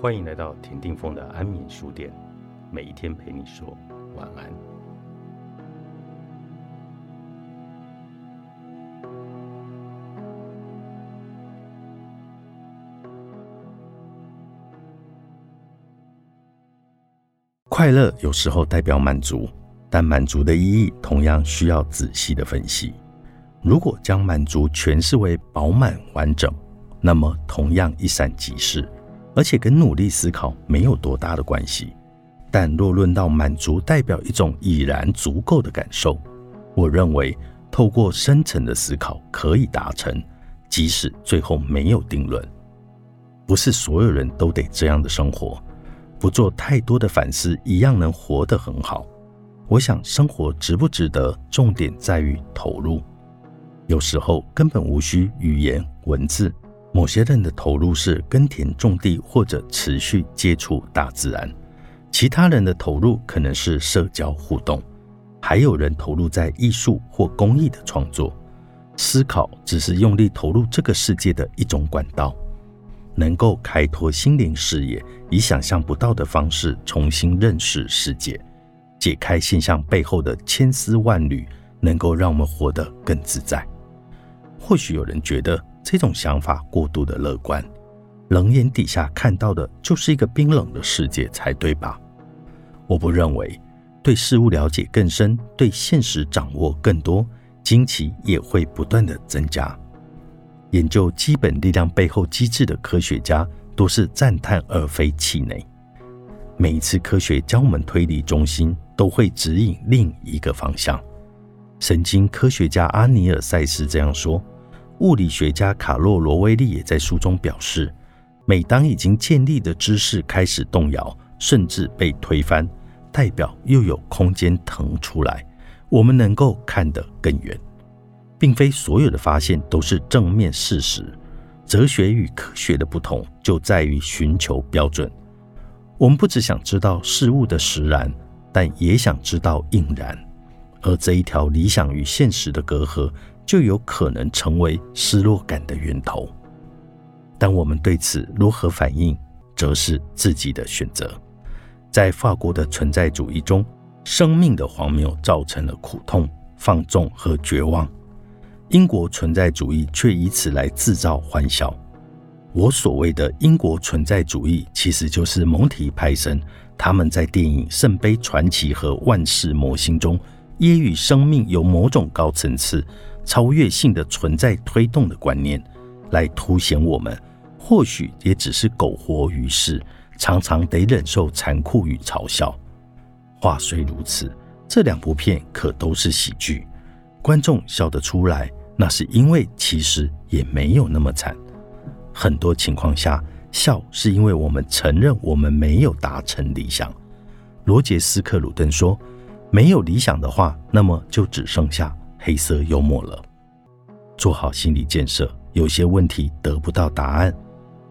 欢迎来到田定峰的安眠书店，每一天陪你说晚安。快乐有时候代表满足，但满足的意义同样需要仔细的分析。如果将满足诠释为饱满完整，那么同样一闪即逝。而且跟努力思考没有多大的关系，但若论到满足代表一种已然足够的感受，我认为透过深层的思考可以达成，即使最后没有定论。不是所有人都得这样的生活，不做太多的反思一样能活得很好。我想生活值不值得，重点在于投入，有时候根本无需语言文字。某些人的投入是耕田种地或者持续接触大自然，其他人的投入可能是社交互动，还有人投入在艺术或公益的创作。思考只是用力投入这个世界的一种管道，能够开拓心灵视野，以想象不到的方式重新认识世界，解开现象背后的千丝万缕，能够让我们活得更自在。或许有人觉得。这种想法过度的乐观，冷眼底下看到的就是一个冰冷的世界才对吧？我不认为，对事物了解更深，对现实掌握更多，惊奇也会不断的增加。研究基本力量背后机制的科学家都是赞叹而非气馁。每一次科学将我们推离中心，都会指引另一个方向。神经科学家阿尼尔塞斯这样说。物理学家卡洛罗威利也在书中表示，每当已经建立的知识开始动摇，甚至被推翻，代表又有空间腾出来，我们能够看得更远。并非所有的发现都是正面事实。哲学与科学的不同就在于寻求标准。我们不只想知道事物的实然，但也想知道应然。而这一条理想与现实的隔阂。就有可能成为失落感的源头，但我们对此如何反应，则是自己的选择。在法国的存在主义中，生命的荒谬造成了苦痛、放纵和绝望；英国存在主义却以此来制造欢笑。我所谓的英国存在主义，其实就是蒙提派森他们在电影《圣杯传奇》和《万世魔星》中揶揄生命有某种高层次。超越性的存在推动的观念，来凸显我们或许也只是苟活于世，常常得忍受残酷与嘲笑。话虽如此，这两部片可都是喜剧，观众笑得出来，那是因为其实也没有那么惨。很多情况下，笑是因为我们承认我们没有达成理想。罗杰斯克鲁顿说：“没有理想的话，那么就只剩下。”黑色幽默了，做好心理建设。有些问题得不到答案，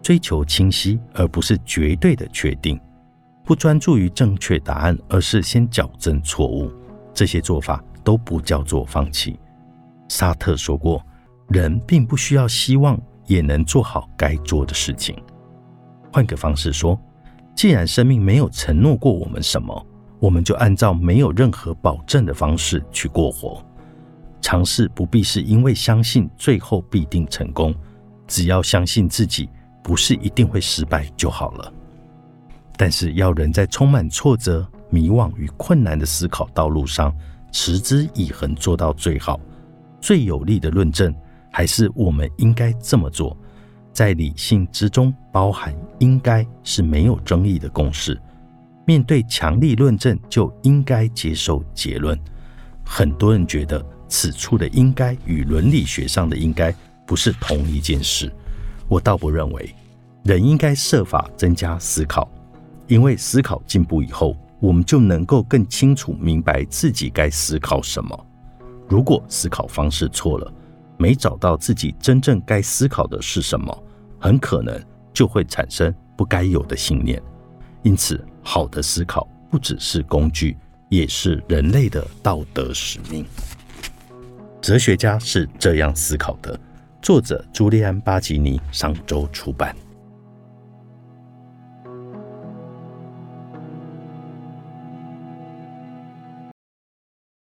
追求清晰而不是绝对的确定，不专注于正确答案，而是先矫正错误。这些做法都不叫做放弃。沙特说过，人并不需要希望也能做好该做的事情。换个方式说，既然生命没有承诺过我们什么，我们就按照没有任何保证的方式去过活。尝试不必是因为相信最后必定成功，只要相信自己不是一定会失败就好了。但是要人在充满挫折、迷惘与困难的思考道路上持之以恒做到最好，最有力的论证还是我们应该这么做。在理性之中包含应该是没有争议的公式。面对强力论证就应该接受结论。很多人觉得。此处的应该与伦理学上的应该不是同一件事，我倒不认为。人应该设法增加思考，因为思考进步以后，我们就能够更清楚明白自己该思考什么。如果思考方式错了，没找到自己真正该思考的是什么，很可能就会产生不该有的信念。因此，好的思考不只是工具，也是人类的道德使命。哲学家是这样思考的。作者：朱利安·巴吉尼，上周出版。